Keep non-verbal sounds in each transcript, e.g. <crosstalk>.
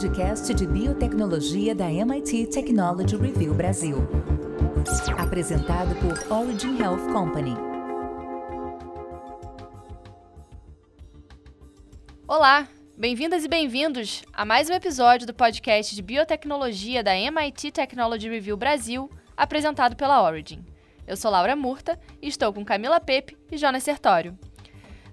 podcast de biotecnologia da MIT Technology Review Brasil. Apresentado por Origin Health Company. Olá, bem-vindas e bem-vindos a mais um episódio do podcast de biotecnologia da MIT Technology Review Brasil, apresentado pela Origin. Eu sou Laura Murta e estou com Camila Pepe e Jonas Sertório.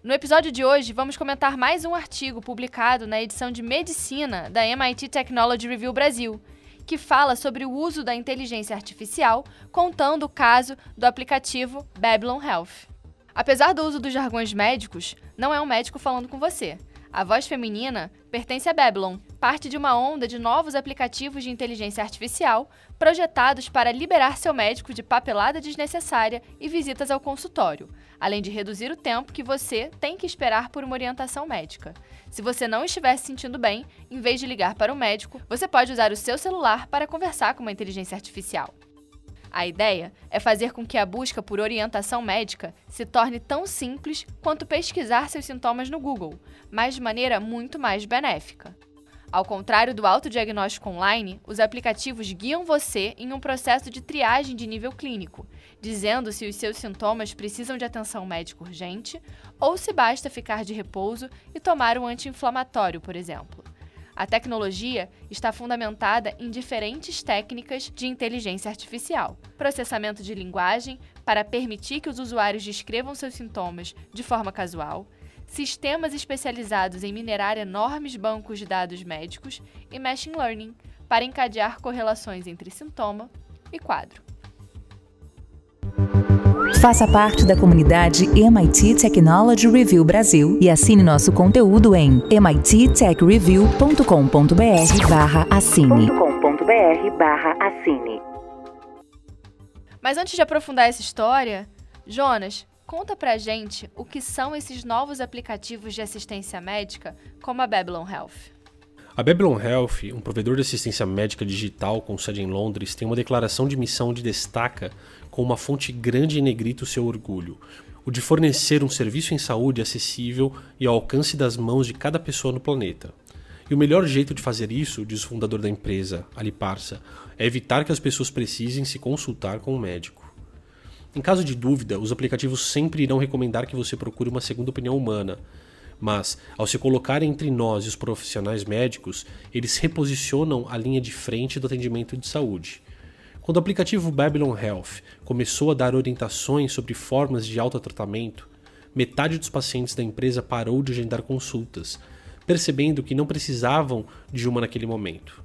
No episódio de hoje, vamos comentar mais um artigo publicado na edição de Medicina da MIT Technology Review Brasil, que fala sobre o uso da inteligência artificial, contando o caso do aplicativo Babylon Health. Apesar do uso dos jargões médicos, não é um médico falando com você. A voz feminina pertence a Babylon, parte de uma onda de novos aplicativos de inteligência artificial projetados para liberar seu médico de papelada desnecessária e visitas ao consultório, além de reduzir o tempo que você tem que esperar por uma orientação médica. Se você não estiver se sentindo bem, em vez de ligar para o médico, você pode usar o seu celular para conversar com uma inteligência artificial. A ideia é fazer com que a busca por orientação médica se torne tão simples quanto pesquisar seus sintomas no Google, mas de maneira muito mais benéfica. Ao contrário do autodiagnóstico online, os aplicativos guiam você em um processo de triagem de nível clínico, dizendo se os seus sintomas precisam de atenção médica urgente ou se basta ficar de repouso e tomar um anti-inflamatório, por exemplo. A tecnologia está fundamentada em diferentes técnicas de inteligência artificial. Processamento de linguagem para permitir que os usuários descrevam seus sintomas de forma casual, sistemas especializados em minerar enormes bancos de dados médicos e machine learning para encadear correlações entre sintoma e quadro. Faça parte da comunidade MIT Technology Review Brasil e assine nosso conteúdo em mittechreview.com.br/assine. Mas antes de aprofundar essa história, Jonas, Conta pra gente o que são esses novos aplicativos de assistência médica, como a Babylon Health. A Babylon Health, um provedor de assistência médica digital com sede em Londres, tem uma declaração de missão de destaca com uma fonte grande em negrito seu orgulho, o de fornecer um serviço em saúde acessível e ao alcance das mãos de cada pessoa no planeta. E o melhor jeito de fazer isso, diz o fundador da empresa, Ali Parsa, é evitar que as pessoas precisem se consultar com um médico. Em caso de dúvida, os aplicativos sempre irão recomendar que você procure uma segunda opinião humana. Mas, ao se colocar entre nós e os profissionais médicos, eles reposicionam a linha de frente do atendimento de saúde. Quando o aplicativo Babylon Health começou a dar orientações sobre formas de autotratamento, metade dos pacientes da empresa parou de agendar consultas, percebendo que não precisavam de uma naquele momento.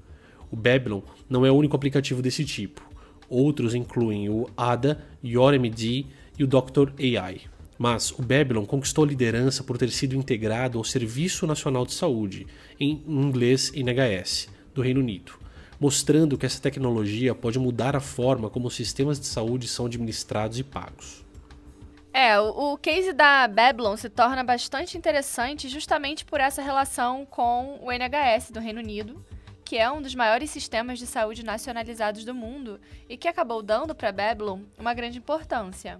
O Babylon não é o único aplicativo desse tipo. Outros incluem o ADA, YoRMD e o Dr. AI. Mas o Babylon conquistou a liderança por ter sido integrado ao Serviço Nacional de Saúde, em inglês NHS, do Reino Unido, mostrando que essa tecnologia pode mudar a forma como os sistemas de saúde são administrados e pagos. É, o case da Babylon se torna bastante interessante justamente por essa relação com o NHS do Reino Unido, que é um dos maiores sistemas de saúde nacionalizados do mundo e que acabou dando para Babylon uma grande importância.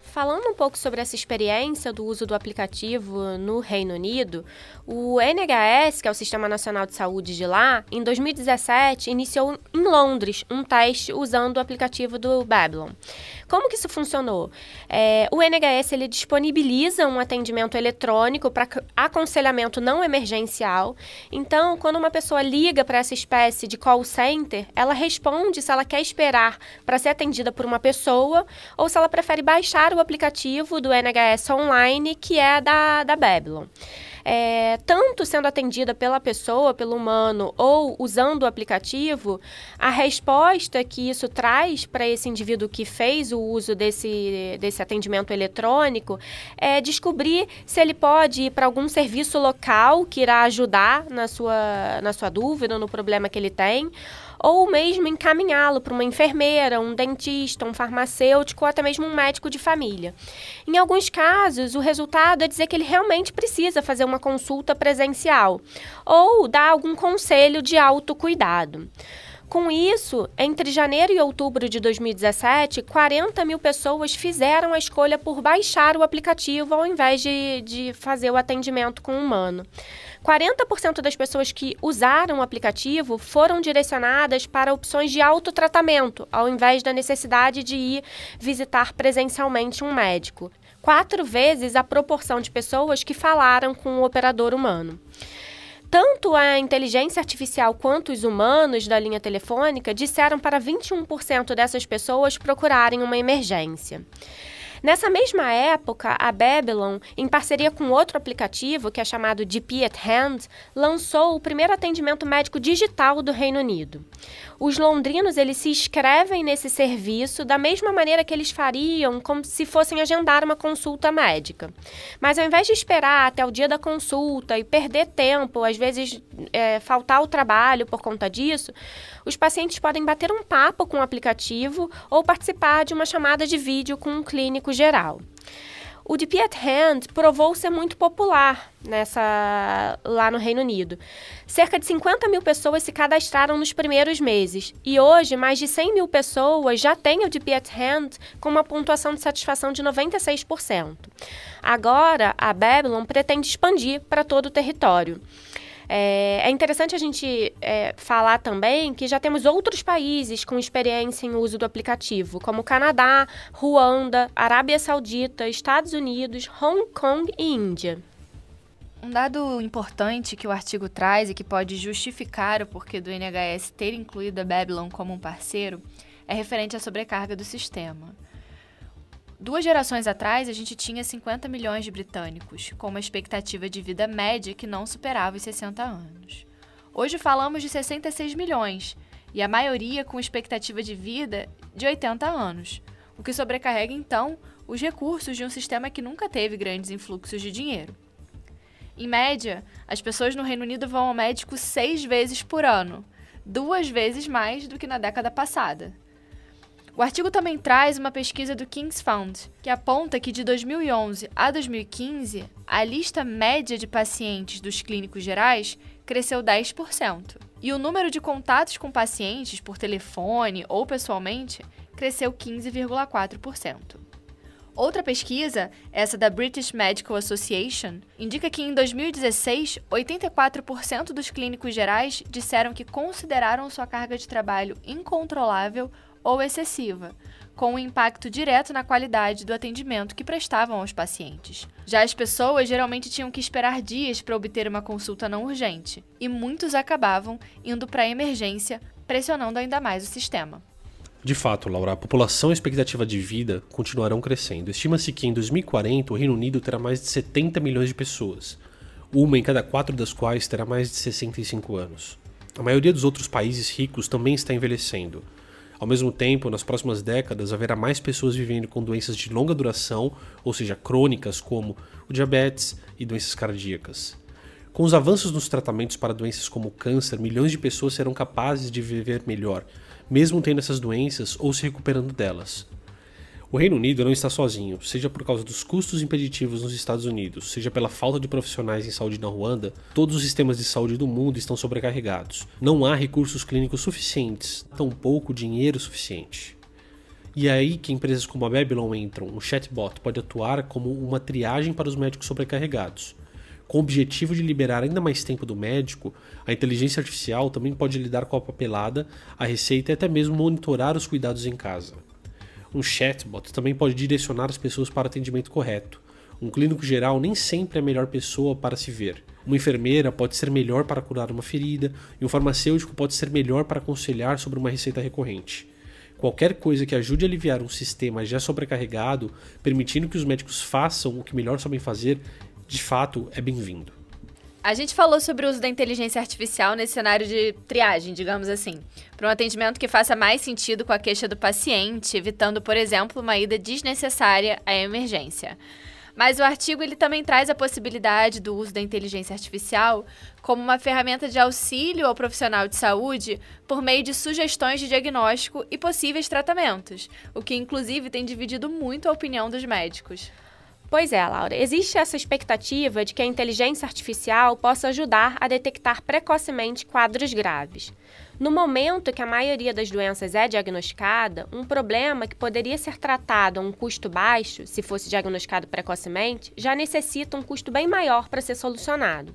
Falando um pouco sobre essa experiência do uso do aplicativo no Reino Unido, o NHS, que é o Sistema Nacional de Saúde de lá, em 2017 iniciou em Londres um teste usando o aplicativo do Babylon. Como que isso funcionou? É, o NHS ele disponibiliza um atendimento eletrônico para aconselhamento não emergencial. Então, quando uma pessoa liga para essa espécie de call center, ela responde se ela quer esperar para ser atendida por uma pessoa ou se ela prefere baixar o aplicativo do NHS online, que é da, da Babylon é, tanto sendo atendida pela pessoa, pelo humano, ou usando o aplicativo, a resposta que isso traz para esse indivíduo que fez o uso desse, desse atendimento eletrônico é descobrir se ele pode ir para algum serviço local que irá ajudar na sua, na sua dúvida, no problema que ele tem ou mesmo encaminhá-lo para uma enfermeira, um dentista, um farmacêutico ou até mesmo um médico de família. Em alguns casos, o resultado é dizer que ele realmente precisa fazer uma consulta presencial ou dar algum conselho de autocuidado. Com isso, entre janeiro e outubro de 2017, 40 mil pessoas fizeram a escolha por baixar o aplicativo ao invés de, de fazer o atendimento com o humano. 40% das pessoas que usaram o aplicativo foram direcionadas para opções de autotratamento, ao invés da necessidade de ir visitar presencialmente um médico. Quatro vezes a proporção de pessoas que falaram com o operador humano tanto a inteligência artificial quanto os humanos da linha telefônica disseram para 21% dessas pessoas procurarem uma emergência. Nessa mesma época, a Babylon, em parceria com outro aplicativo, que é chamado DP at Hand, lançou o primeiro atendimento médico digital do Reino Unido. Os londrinos eles se inscrevem nesse serviço da mesma maneira que eles fariam como se fossem agendar uma consulta médica. Mas ao invés de esperar até o dia da consulta e perder tempo, às vezes é, faltar o trabalho por conta disso, os pacientes podem bater um papo com o aplicativo ou participar de uma chamada de vídeo com um clínico geral. O DP at Hand provou ser muito popular nessa lá no Reino Unido. Cerca de 50 mil pessoas se cadastraram nos primeiros meses e hoje mais de 100 mil pessoas já têm o DP at Hand com uma pontuação de satisfação de 96%. Agora, a Babylon pretende expandir para todo o território. É, é interessante a gente é, falar também que já temos outros países com experiência em uso do aplicativo, como Canadá, Ruanda, Arábia Saudita, Estados Unidos, Hong Kong e Índia. Um dado importante que o artigo traz e que pode justificar o porquê do NHS ter incluído a Babylon como um parceiro é referente à sobrecarga do sistema. Duas gerações atrás, a gente tinha 50 milhões de britânicos, com uma expectativa de vida média que não superava os 60 anos. Hoje falamos de 66 milhões, e a maioria com expectativa de vida de 80 anos, o que sobrecarrega então os recursos de um sistema que nunca teve grandes influxos de dinheiro. Em média, as pessoas no Reino Unido vão ao médico seis vezes por ano, duas vezes mais do que na década passada. O artigo também traz uma pesquisa do King's Fund, que aponta que de 2011 a 2015, a lista média de pacientes dos clínicos gerais cresceu 10%. E o número de contatos com pacientes por telefone ou pessoalmente cresceu 15,4%. Outra pesquisa, essa da British Medical Association, indica que em 2016, 84% dos clínicos gerais disseram que consideraram sua carga de trabalho incontrolável ou excessiva, com um impacto direto na qualidade do atendimento que prestavam aos pacientes. Já as pessoas geralmente tinham que esperar dias para obter uma consulta não urgente, e muitos acabavam indo para a emergência, pressionando ainda mais o sistema. De fato, Laura, a população e a expectativa de vida continuarão crescendo. Estima-se que em 2040 o Reino Unido terá mais de 70 milhões de pessoas, uma em cada quatro das quais terá mais de 65 anos. A maioria dos outros países ricos também está envelhecendo. Ao mesmo tempo, nas próximas décadas, haverá mais pessoas vivendo com doenças de longa duração, ou seja, crônicas, como o diabetes e doenças cardíacas. Com os avanços nos tratamentos para doenças como o câncer, milhões de pessoas serão capazes de viver melhor, mesmo tendo essas doenças ou se recuperando delas. O Reino Unido não está sozinho, seja por causa dos custos impeditivos nos Estados Unidos, seja pela falta de profissionais em saúde na Ruanda, todos os sistemas de saúde do mundo estão sobrecarregados. Não há recursos clínicos suficientes, tampouco dinheiro suficiente. E é aí que empresas como a Babylon entram. Um chatbot pode atuar como uma triagem para os médicos sobrecarregados. Com o objetivo de liberar ainda mais tempo do médico, a inteligência artificial também pode lidar com a papelada, a receita e até mesmo monitorar os cuidados em casa. Um chatbot também pode direcionar as pessoas para o atendimento correto. Um clínico geral nem sempre é a melhor pessoa para se ver. Uma enfermeira pode ser melhor para curar uma ferida, e um farmacêutico pode ser melhor para aconselhar sobre uma receita recorrente. Qualquer coisa que ajude a aliviar um sistema já sobrecarregado, permitindo que os médicos façam o que melhor sabem fazer, de fato é bem-vindo. A gente falou sobre o uso da inteligência artificial nesse cenário de triagem, digamos assim, para um atendimento que faça mais sentido com a queixa do paciente, evitando, por exemplo, uma ida desnecessária à emergência. Mas o artigo ele também traz a possibilidade do uso da inteligência artificial como uma ferramenta de auxílio ao profissional de saúde por meio de sugestões de diagnóstico e possíveis tratamentos, o que inclusive tem dividido muito a opinião dos médicos. Pois é, Laura. Existe essa expectativa de que a inteligência artificial possa ajudar a detectar precocemente quadros graves. No momento que a maioria das doenças é diagnosticada, um problema que poderia ser tratado a um custo baixo, se fosse diagnosticado precocemente, já necessita um custo bem maior para ser solucionado.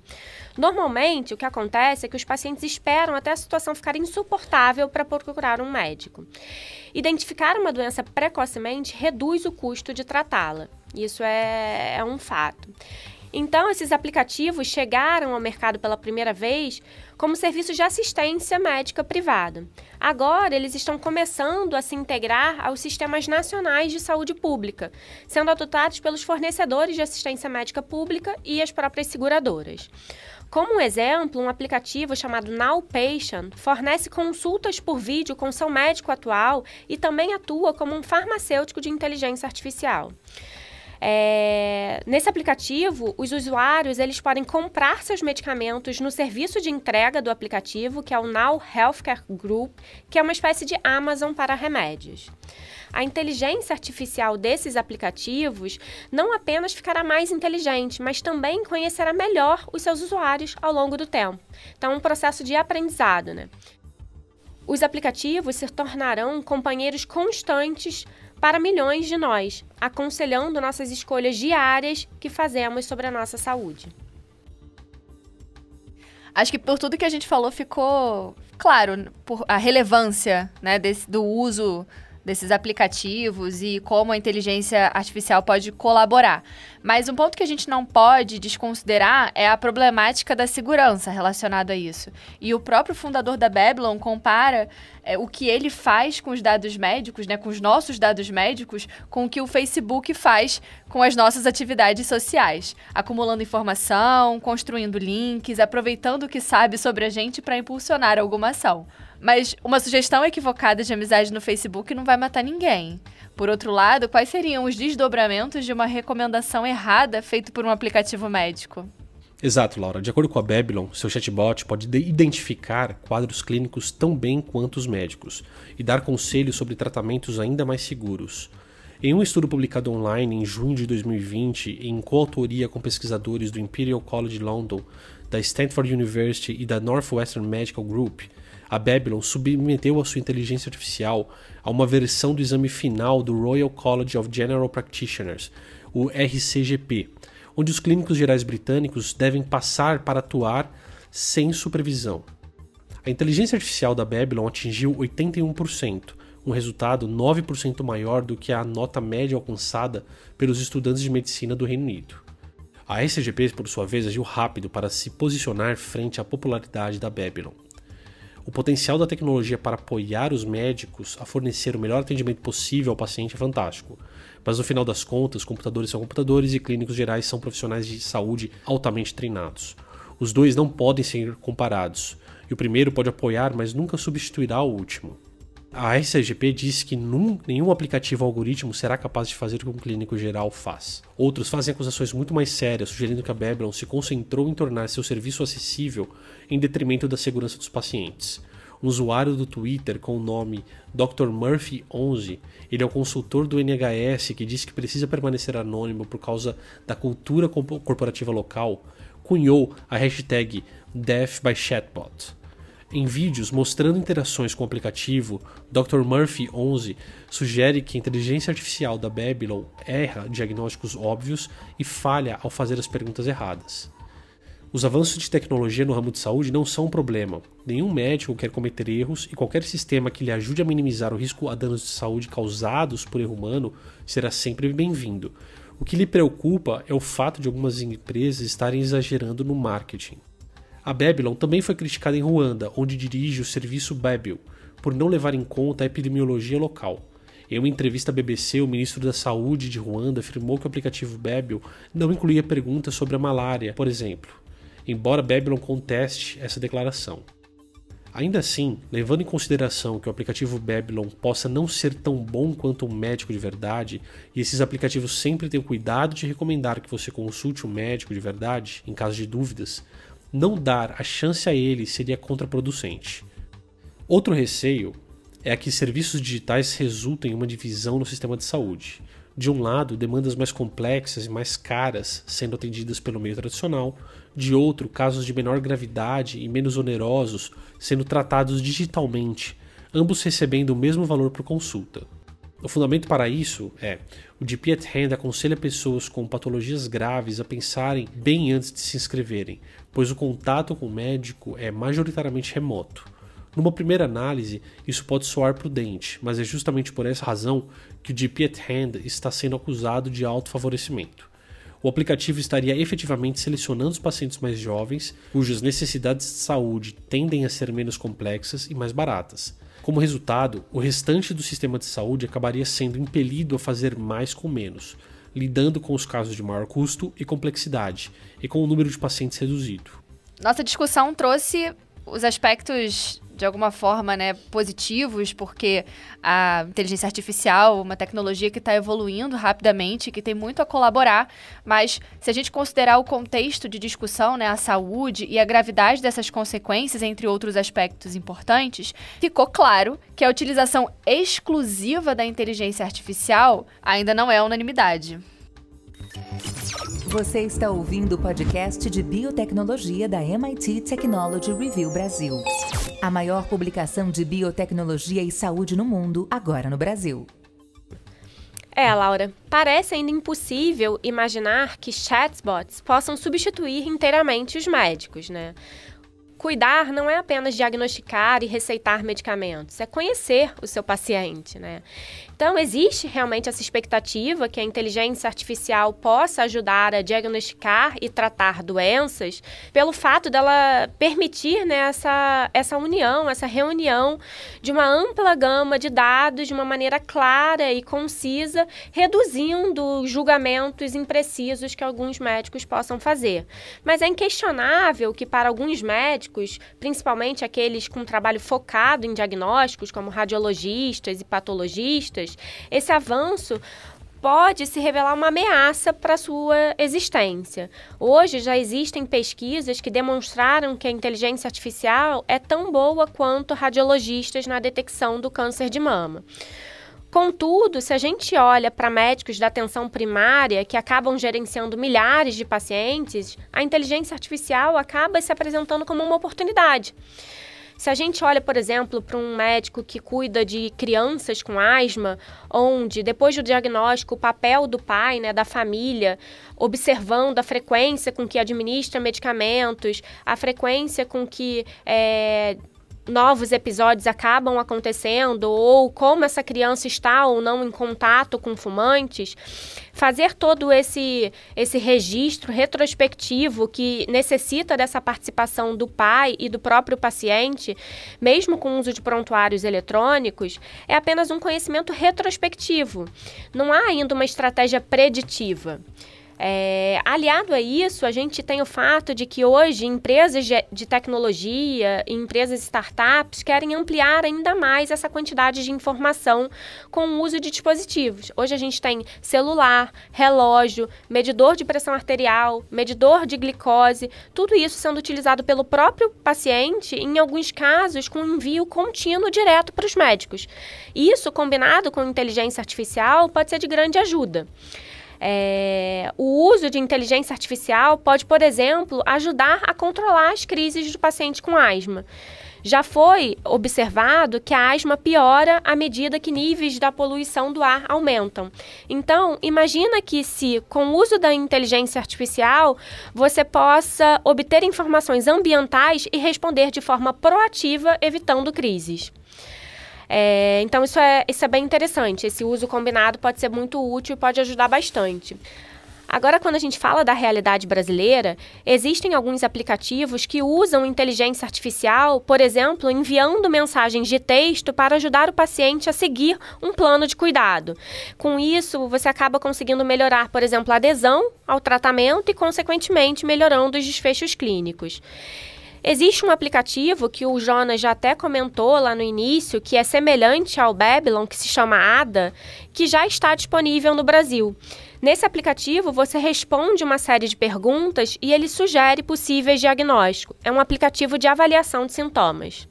Normalmente, o que acontece é que os pacientes esperam até a situação ficar insuportável para procurar um médico. Identificar uma doença precocemente reduz o custo de tratá-la. Isso é, é um fato. Então, esses aplicativos chegaram ao mercado pela primeira vez como serviços de assistência médica privada. Agora, eles estão começando a se integrar aos sistemas nacionais de saúde pública, sendo adotados pelos fornecedores de assistência médica pública e as próprias seguradoras. Como um exemplo, um aplicativo chamado Now Patient fornece consultas por vídeo com seu médico atual e também atua como um farmacêutico de inteligência artificial. É, nesse aplicativo, os usuários eles podem comprar seus medicamentos no serviço de entrega do aplicativo, que é o Now Healthcare Group, que é uma espécie de Amazon para remédios. A inteligência artificial desses aplicativos não apenas ficará mais inteligente, mas também conhecerá melhor os seus usuários ao longo do tempo. Então, um processo de aprendizado, né? Os aplicativos se tornarão companheiros constantes para milhões de nós, aconselhando nossas escolhas diárias que fazemos sobre a nossa saúde. Acho que por tudo que a gente falou ficou claro a relevância né, desse, do uso desses aplicativos e como a inteligência artificial pode colaborar. Mas um ponto que a gente não pode desconsiderar é a problemática da segurança relacionada a isso. E o próprio fundador da Babylon compara é, o que ele faz com os dados médicos, né, com os nossos dados médicos, com o que o Facebook faz com as nossas atividades sociais, acumulando informação, construindo links, aproveitando o que sabe sobre a gente para impulsionar alguma ação. Mas uma sugestão equivocada de amizade no Facebook não vai matar ninguém. Por outro lado, quais seriam os desdobramentos de uma recomendação errada feita por um aplicativo médico? Exato, Laura. De acordo com a Babylon, seu chatbot pode identificar quadros clínicos tão bem quanto os médicos e dar conselhos sobre tratamentos ainda mais seguros. Em um estudo publicado online em junho de 2020, em coautoria com pesquisadores do Imperial College London, da Stanford University e da Northwestern Medical Group, a Babylon submeteu a sua inteligência artificial a uma versão do exame final do Royal College of General Practitioners, o RCGP, onde os clínicos gerais britânicos devem passar para atuar sem supervisão. A inteligência artificial da Babylon atingiu 81%, um resultado 9% maior do que a nota média alcançada pelos estudantes de medicina do Reino Unido. A RCGP, por sua vez, agiu rápido para se posicionar frente à popularidade da Babylon. O potencial da tecnologia para apoiar os médicos a fornecer o melhor atendimento possível ao paciente é fantástico. Mas no final das contas, computadores são computadores e clínicos gerais são profissionais de saúde altamente treinados. Os dois não podem ser comparados, e o primeiro pode apoiar, mas nunca substituirá o último. A RCGP diz que num, nenhum aplicativo ou algoritmo será capaz de fazer o que um clínico geral faz. Outros fazem acusações muito mais sérias, sugerindo que a Babylon se concentrou em tornar seu serviço acessível em detrimento da segurança dos pacientes. Um usuário do Twitter com o nome Dr. Murphy11, ele é o consultor do NHS que diz que precisa permanecer anônimo por causa da cultura corporativa local, cunhou a hashtag Death by Chatbot. Em vídeos mostrando interações com o aplicativo, Dr. Murphy 11 sugere que a inteligência artificial da Babylon erra diagnósticos óbvios e falha ao fazer as perguntas erradas. Os avanços de tecnologia no ramo de saúde não são um problema. Nenhum médico quer cometer erros e qualquer sistema que lhe ajude a minimizar o risco a danos de saúde causados por erro humano será sempre bem-vindo. O que lhe preocupa é o fato de algumas empresas estarem exagerando no marketing. A Babylon também foi criticada em Ruanda, onde dirige o serviço Babil, por não levar em conta a epidemiologia local. Em uma entrevista à BBC, o ministro da Saúde de Ruanda afirmou que o aplicativo Babil não incluía perguntas sobre a malária, por exemplo, embora Babylon conteste essa declaração. Ainda assim, levando em consideração que o aplicativo Babylon possa não ser tão bom quanto um médico de verdade, e esses aplicativos sempre têm o cuidado de recomendar que você consulte um médico de verdade em caso de dúvidas, não dar a chance a ele seria contraproducente. Outro receio é que serviços digitais resultem em uma divisão no sistema de saúde. De um lado, demandas mais complexas e mais caras sendo atendidas pelo meio tradicional, de outro, casos de menor gravidade e menos onerosos sendo tratados digitalmente, ambos recebendo o mesmo valor por consulta. O fundamento para isso é: o GP at Hand aconselha pessoas com patologias graves a pensarem bem antes de se inscreverem, pois o contato com o médico é majoritariamente remoto. Numa primeira análise, isso pode soar prudente, mas é justamente por essa razão que o GP at Hand está sendo acusado de autofavorecimento. O aplicativo estaria efetivamente selecionando os pacientes mais jovens, cujas necessidades de saúde tendem a ser menos complexas e mais baratas como resultado, o restante do sistema de saúde acabaria sendo impelido a fazer mais com menos, lidando com os casos de maior custo e complexidade, e com o número de pacientes reduzido. Nossa discussão trouxe os aspectos de alguma forma, né, positivos, porque a inteligência artificial, uma tecnologia que está evoluindo rapidamente, que tem muito a colaborar, mas se a gente considerar o contexto de discussão, né, a saúde e a gravidade dessas consequências, entre outros aspectos importantes, ficou claro que a utilização exclusiva da inteligência artificial ainda não é unanimidade. Você está ouvindo o podcast de biotecnologia da MIT Technology Review Brasil. A maior publicação de biotecnologia e saúde no mundo, agora no Brasil. É, Laura, parece ainda impossível imaginar que chatbots possam substituir inteiramente os médicos, né? Cuidar não é apenas diagnosticar e receitar medicamentos, é conhecer o seu paciente, né? Então, existe realmente essa expectativa que a inteligência artificial possa ajudar a diagnosticar e tratar doenças, pelo fato dela permitir né, essa, essa união, essa reunião de uma ampla gama de dados de uma maneira clara e concisa, reduzindo julgamentos imprecisos que alguns médicos possam fazer. Mas é inquestionável que, para alguns médicos, principalmente aqueles com trabalho focado em diagnósticos, como radiologistas e patologistas, esse avanço pode se revelar uma ameaça para sua existência. Hoje já existem pesquisas que demonstraram que a inteligência artificial é tão boa quanto radiologistas na detecção do câncer de mama. Contudo, se a gente olha para médicos da atenção primária que acabam gerenciando milhares de pacientes, a inteligência artificial acaba se apresentando como uma oportunidade. Se a gente olha, por exemplo, para um médico que cuida de crianças com asma, onde depois do diagnóstico o papel do pai, né, da família, observando a frequência com que administra medicamentos, a frequência com que é, novos episódios acabam acontecendo ou como essa criança está ou não em contato com fumantes, fazer todo esse esse registro retrospectivo que necessita dessa participação do pai e do próprio paciente, mesmo com o uso de prontuários eletrônicos, é apenas um conhecimento retrospectivo. Não há ainda uma estratégia preditiva. É, aliado a isso, a gente tem o fato de que hoje empresas de, tecnologia, empresas startups querem ampliar ainda mais essa quantidade de informação com o uso de dispositivos. Hoje a gente tem celular, relógio, medidor de pressão arterial, medidor de glicose, tudo isso sendo utilizado pelo próprio paciente, em alguns casos com envio contínuo direto para os médicos. Isso, combinado com inteligência artificial, pode ser de grande ajuda. É, o uso de inteligência artificial pode, por exemplo, ajudar a controlar as crises do paciente com asma. Já foi observado que a asma piora à medida que níveis da poluição do ar aumentam. Então, imagina que se, com o uso da inteligência artificial, você possa obter informações ambientais e responder de forma proativa, evitando crises. É, então, isso é, isso é bem interessante. Esse uso combinado pode ser muito útil e pode ajudar bastante. Agora, quando a gente fala da realidade brasileira, existem alguns aplicativos que usam inteligência artificial, por exemplo, enviando mensagens de texto para ajudar o paciente a seguir um plano de cuidado. Com isso, você acaba conseguindo melhorar, por exemplo, a adesão ao tratamento e, consequentemente, melhorando os desfechos clínicos. Existe um aplicativo que o Jonas já até comentou lá no início, que é semelhante ao Babylon, que se chama ADA, que já está disponível no Brasil. Nesse aplicativo, você responde uma série de perguntas e ele sugere possíveis diagnósticos. É um aplicativo de avaliação de sintomas.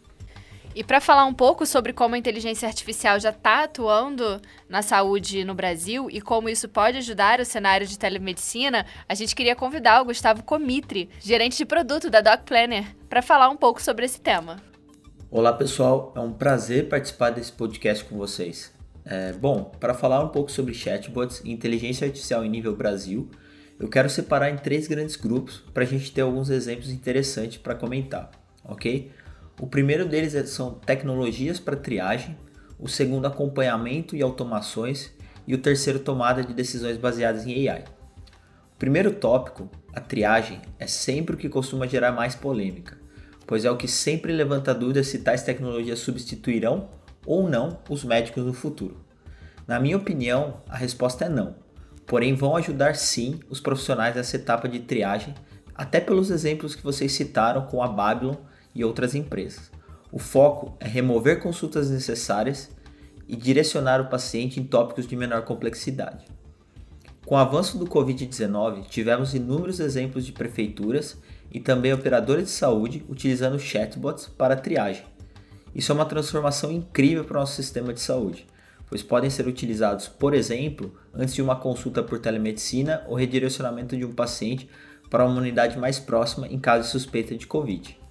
E para falar um pouco sobre como a inteligência artificial já está atuando na saúde no Brasil e como isso pode ajudar o cenário de telemedicina, a gente queria convidar o Gustavo Comitri, gerente de produto da Doc Planner, para falar um pouco sobre esse tema. Olá pessoal, é um prazer participar desse podcast com vocês. É, bom, para falar um pouco sobre chatbots e inteligência artificial em nível Brasil, eu quero separar em três grandes grupos para a gente ter alguns exemplos interessantes para comentar, ok? O primeiro deles é, são tecnologias para triagem, o segundo acompanhamento e automações e o terceiro tomada de decisões baseadas em AI. O primeiro tópico, a triagem, é sempre o que costuma gerar mais polêmica, pois é o que sempre levanta dúvida se tais tecnologias substituirão ou não os médicos no futuro. Na minha opinião, a resposta é não, porém vão ajudar sim os profissionais nessa etapa de triagem, até pelos exemplos que vocês citaram com a Babylon e outras empresas. O foco é remover consultas necessárias e direcionar o paciente em tópicos de menor complexidade. Com o avanço do Covid-19, tivemos inúmeros exemplos de prefeituras e também operadores de saúde utilizando chatbots para triagem. Isso é uma transformação incrível para o nosso sistema de saúde, pois podem ser utilizados, por exemplo, antes de uma consulta por telemedicina ou redirecionamento de um paciente para uma unidade mais próxima em caso de suspeita de Covid.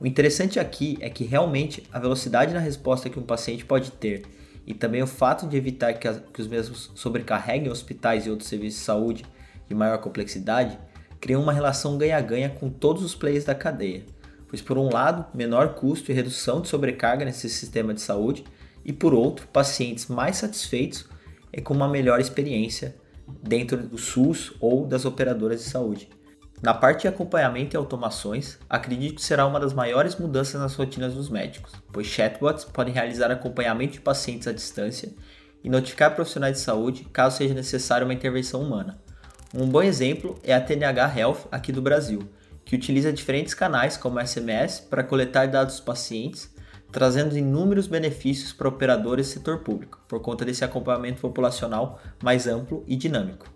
O interessante aqui é que realmente a velocidade na resposta que um paciente pode ter e também o fato de evitar que, as, que os mesmos sobrecarreguem hospitais e outros serviços de saúde de maior complexidade criam uma relação ganha-ganha com todos os players da cadeia, pois por um lado, menor custo e redução de sobrecarga nesse sistema de saúde e por outro, pacientes mais satisfeitos e com uma melhor experiência dentro do SUS ou das operadoras de saúde. Na parte de acompanhamento e automações, acredito que será uma das maiores mudanças nas rotinas dos médicos, pois chatbots podem realizar acompanhamento de pacientes à distância e notificar profissionais de saúde caso seja necessária uma intervenção humana. Um bom exemplo é a TNH Health aqui do Brasil, que utiliza diferentes canais como SMS para coletar dados dos pacientes, trazendo inúmeros benefícios para operadores e setor público, por conta desse acompanhamento populacional mais amplo e dinâmico.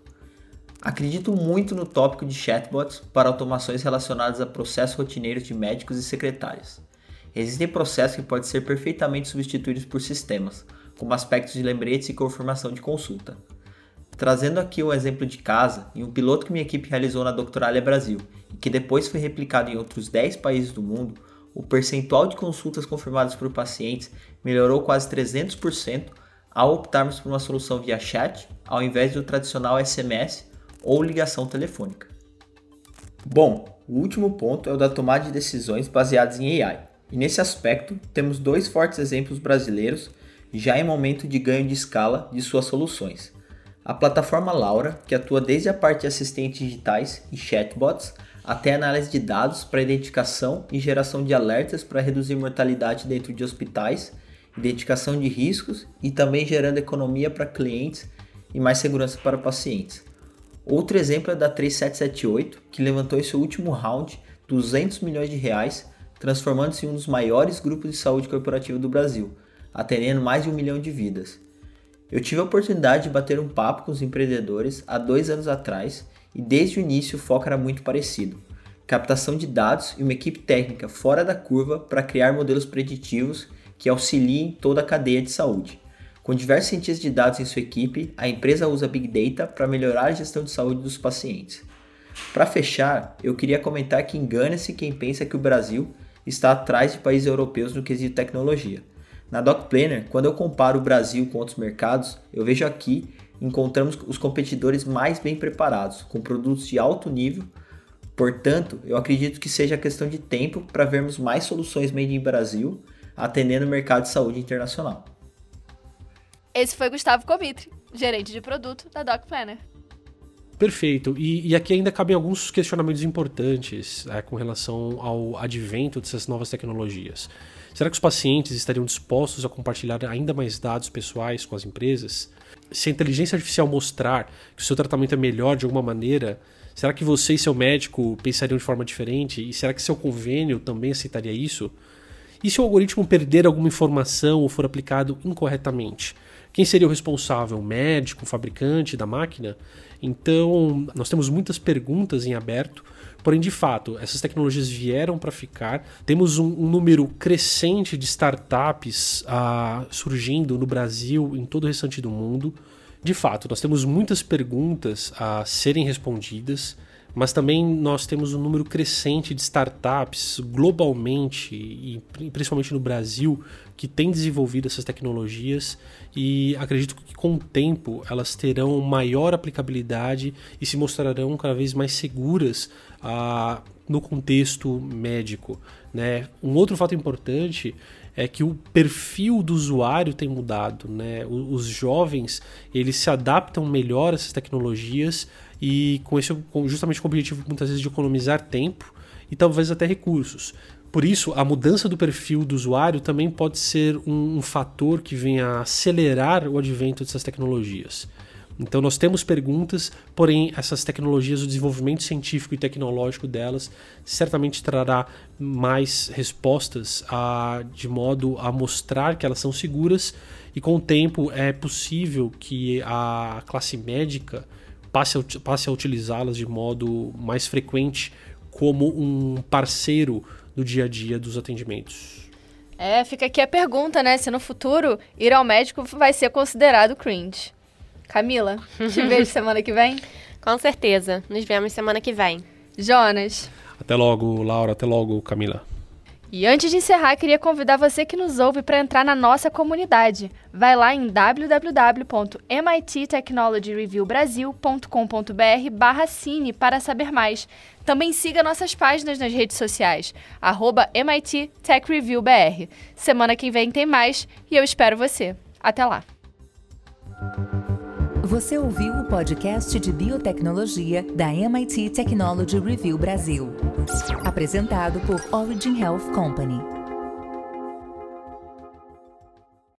Acredito muito no tópico de chatbots para automações relacionadas a processos rotineiros de médicos e secretários. Existem processos que podem ser perfeitamente substituídos por sistemas, como aspectos de lembretes e confirmação de consulta. Trazendo aqui um exemplo de casa e um piloto que minha equipe realizou na Doctoralia Brasil e que depois foi replicado em outros 10 países do mundo, o percentual de consultas confirmadas por pacientes melhorou quase 300% ao optarmos por uma solução via chat ao invés do tradicional SMS ou ligação telefônica. Bom, o último ponto é o da tomada de decisões baseadas em AI. E nesse aspecto, temos dois fortes exemplos brasileiros já em momento de ganho de escala de suas soluções. A plataforma Laura, que atua desde a parte de assistentes digitais e chatbots até análise de dados para identificação e geração de alertas para reduzir mortalidade dentro de hospitais, identificação de riscos e também gerando economia para clientes e mais segurança para pacientes. Outro exemplo é da 3778, que levantou em seu último round 200 milhões de reais, transformando-se em um dos maiores grupos de saúde corporativa do Brasil, atendendo mais de um milhão de vidas. Eu tive a oportunidade de bater um papo com os empreendedores há dois anos atrás e desde o início o foco era muito parecido: captação de dados e uma equipe técnica fora da curva para criar modelos preditivos que auxiliem toda a cadeia de saúde. Com diversos cientistas de dados em sua equipe, a empresa usa Big Data para melhorar a gestão de saúde dos pacientes. Para fechar, eu queria comentar que engana-se quem pensa que o Brasil está atrás de países europeus no quesito tecnologia. Na Doc Planner, quando eu comparo o Brasil com outros mercados, eu vejo aqui encontramos os competidores mais bem preparados, com produtos de alto nível. Portanto, eu acredito que seja questão de tempo para vermos mais soluções made in Brasil atendendo o mercado de saúde internacional. Esse foi Gustavo Comitri, gerente de produto da Doc Planner. Perfeito. E, e, aqui ainda cabem alguns questionamentos importantes é, com relação ao advento dessas novas tecnologias. Será que os pacientes estariam dispostos a compartilhar ainda mais dados pessoais com as empresas? Se a inteligência artificial mostrar que o seu tratamento é melhor de alguma maneira, será que você e seu médico pensariam de forma diferente? E será que seu convênio também aceitaria isso? E se o algoritmo perder alguma informação ou for aplicado incorretamente? Quem seria o responsável? O médico, o fabricante da máquina? Então, nós temos muitas perguntas em aberto. Porém, de fato, essas tecnologias vieram para ficar. Temos um, um, número crescente de startups ah, surgindo no Brasil, em todo o restante do mundo. De fato, nós temos muitas perguntas a serem respondidas mas também nós temos um número crescente de startups globalmente e principalmente no Brasil que têm desenvolvido essas tecnologias e acredito que com o tempo elas terão maior aplicabilidade e se mostrarão cada vez mais seguras ah, no contexto médico. Né? Um outro fato importante é que o perfil do usuário tem mudado, né? Os jovens eles se adaptam melhor a essas tecnologias e com esse justamente com o objetivo muitas vezes de economizar tempo e talvez até recursos. Por isso, a mudança do perfil do usuário também pode ser um, um fator que venha a acelerar o advento dessas tecnologias. Então nós temos perguntas, porém essas tecnologias, o desenvolvimento científico e tecnológico delas certamente trará mais respostas a, de modo a mostrar que elas são seguras e com o tempo é possível que a classe médica passe a, passe a utilizá-las de modo mais frequente como um parceiro no dia a dia dos atendimentos. É, fica aqui a pergunta, né? Se no futuro ir ao médico vai ser considerado cringe. Camila, te <laughs> vejo semana que vem? Com certeza. Nos vemos semana que vem. Jonas. Até logo, Laura. Até logo, Camila. E antes de encerrar, queria convidar você que nos ouve para entrar na nossa comunidade. Vai lá em www.mittechnologyreviewbrasil.com.br barra cine para saber mais. Também siga nossas páginas nas redes sociais, arroba MIT Tech Review BR. Semana que vem tem mais e eu espero você. Até lá! Você ouviu o podcast de biotecnologia da MIT Technology Review Brasil. Apresentado por Origin Health Company.